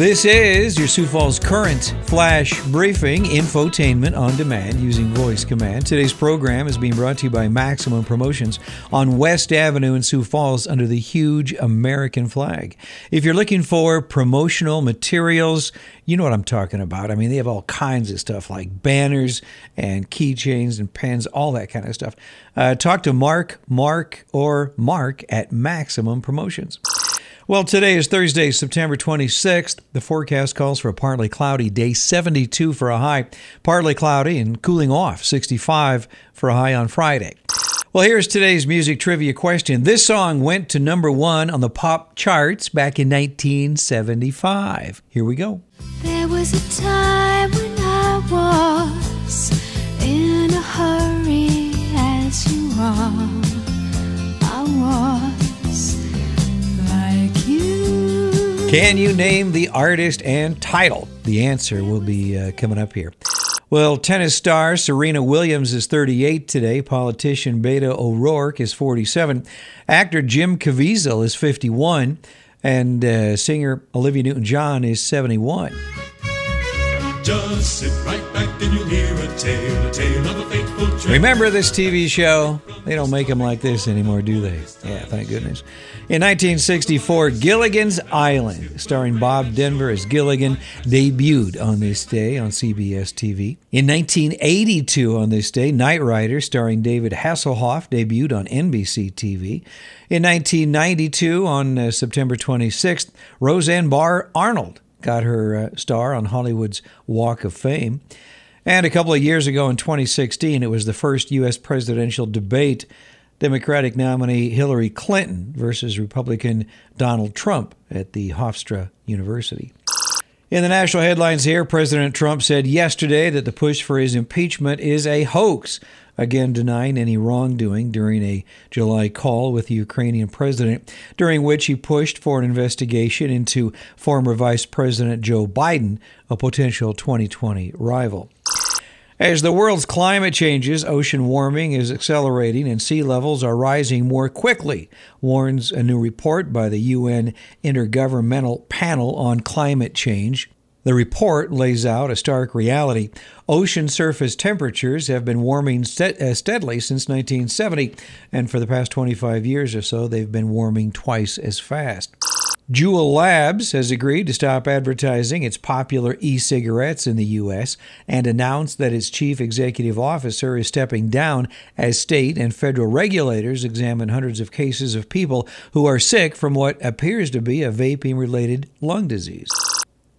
This is your Sioux Falls Current Flash Briefing, infotainment on demand using voice command. Today's program is being brought to you by Maximum Promotions on West Avenue in Sioux Falls under the huge American flag. If you're looking for promotional materials, you know what I'm talking about. I mean, they have all kinds of stuff like banners and keychains and pens, all that kind of stuff. Uh, talk to Mark, Mark, or Mark at Maximum Promotions. Well, today is Thursday, September 26th. The forecast calls for a partly cloudy day, 72 for a high, partly cloudy and cooling off, 65 for a high on Friday. Well, here's today's music trivia question. This song went to number one on the pop charts back in 1975. Here we go. There was a time when I was in a hurry as you are. Can you name the artist and title? The answer will be uh, coming up here. Well, tennis star Serena Williams is 38 today. Politician Beto O'Rourke is 47. Actor Jim Caviezel is 51. And uh, singer Olivia Newton John is 71. Just sit right back and you'll hear a tale Remember this TV show? They don't make them like this anymore, do they? Yeah, thank goodness. In 1964, Gilligan's Island, starring Bob Denver as Gilligan, debuted on this day on CBS TV. In 1982, on this day, Knight Rider, starring David Hasselhoff, debuted on NBC TV. In 1992, on uh, September 26th, Roseanne Barr Arnold got her uh, star on Hollywood's Walk of Fame. And a couple of years ago in 2016, it was the first U.S. presidential debate. Democratic nominee Hillary Clinton versus Republican Donald Trump at the Hofstra University. In the national headlines here, President Trump said yesterday that the push for his impeachment is a hoax, again denying any wrongdoing during a July call with the Ukrainian president, during which he pushed for an investigation into former Vice President Joe Biden, a potential 2020 rival. As the world's climate changes, ocean warming is accelerating and sea levels are rising more quickly, warns a new report by the UN Intergovernmental Panel on Climate Change. The report lays out a stark reality. Ocean surface temperatures have been warming uh, steadily since 1970, and for the past 25 years or so, they've been warming twice as fast. Juul Labs has agreed to stop advertising its popular e cigarettes in the U.S. and announced that its chief executive officer is stepping down as state and federal regulators examine hundreds of cases of people who are sick from what appears to be a vaping related lung disease.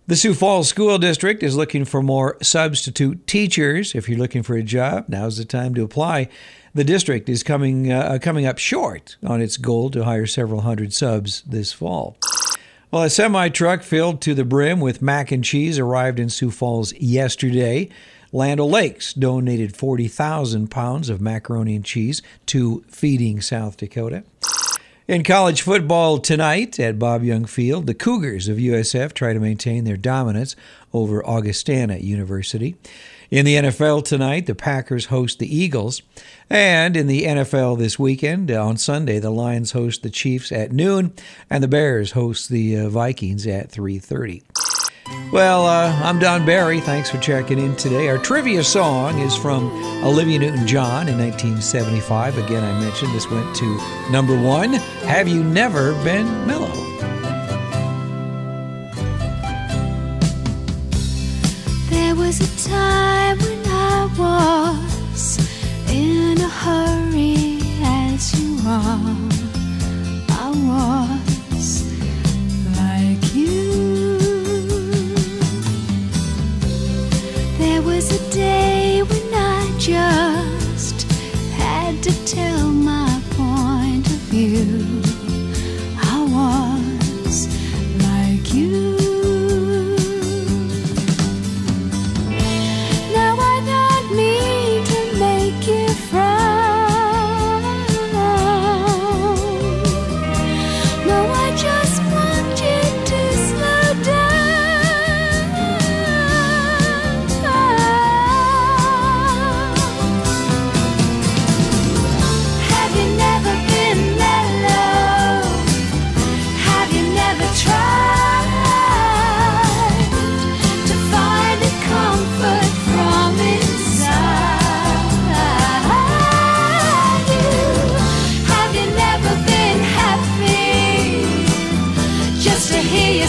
The Sioux Falls School District is looking for more substitute teachers. If you're looking for a job, now's the time to apply. The district is coming uh, coming up short on its goal to hire several hundred subs this fall. Well, a semi truck filled to the brim with mac and cheese arrived in Sioux Falls yesterday. Land O'Lakes donated 40,000 pounds of macaroni and cheese to Feeding South Dakota. In college football tonight at Bob Young Field, the Cougars of USF try to maintain their dominance over Augustana University. In the NFL tonight, the Packers host the Eagles. And in the NFL this weekend, uh, on Sunday, the Lions host the Chiefs at noon, and the Bears host the uh, Vikings at 3:30. Well, uh, I'm Don Barry. Thanks for checking in today. Our trivia song is from Olivia Newton John in 1975. Again, I mentioned this went to number one. Have you never been mellow? There was a time was in a hurry as you are. I was like you. There was a day when I just had to tell my point of view.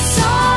Song.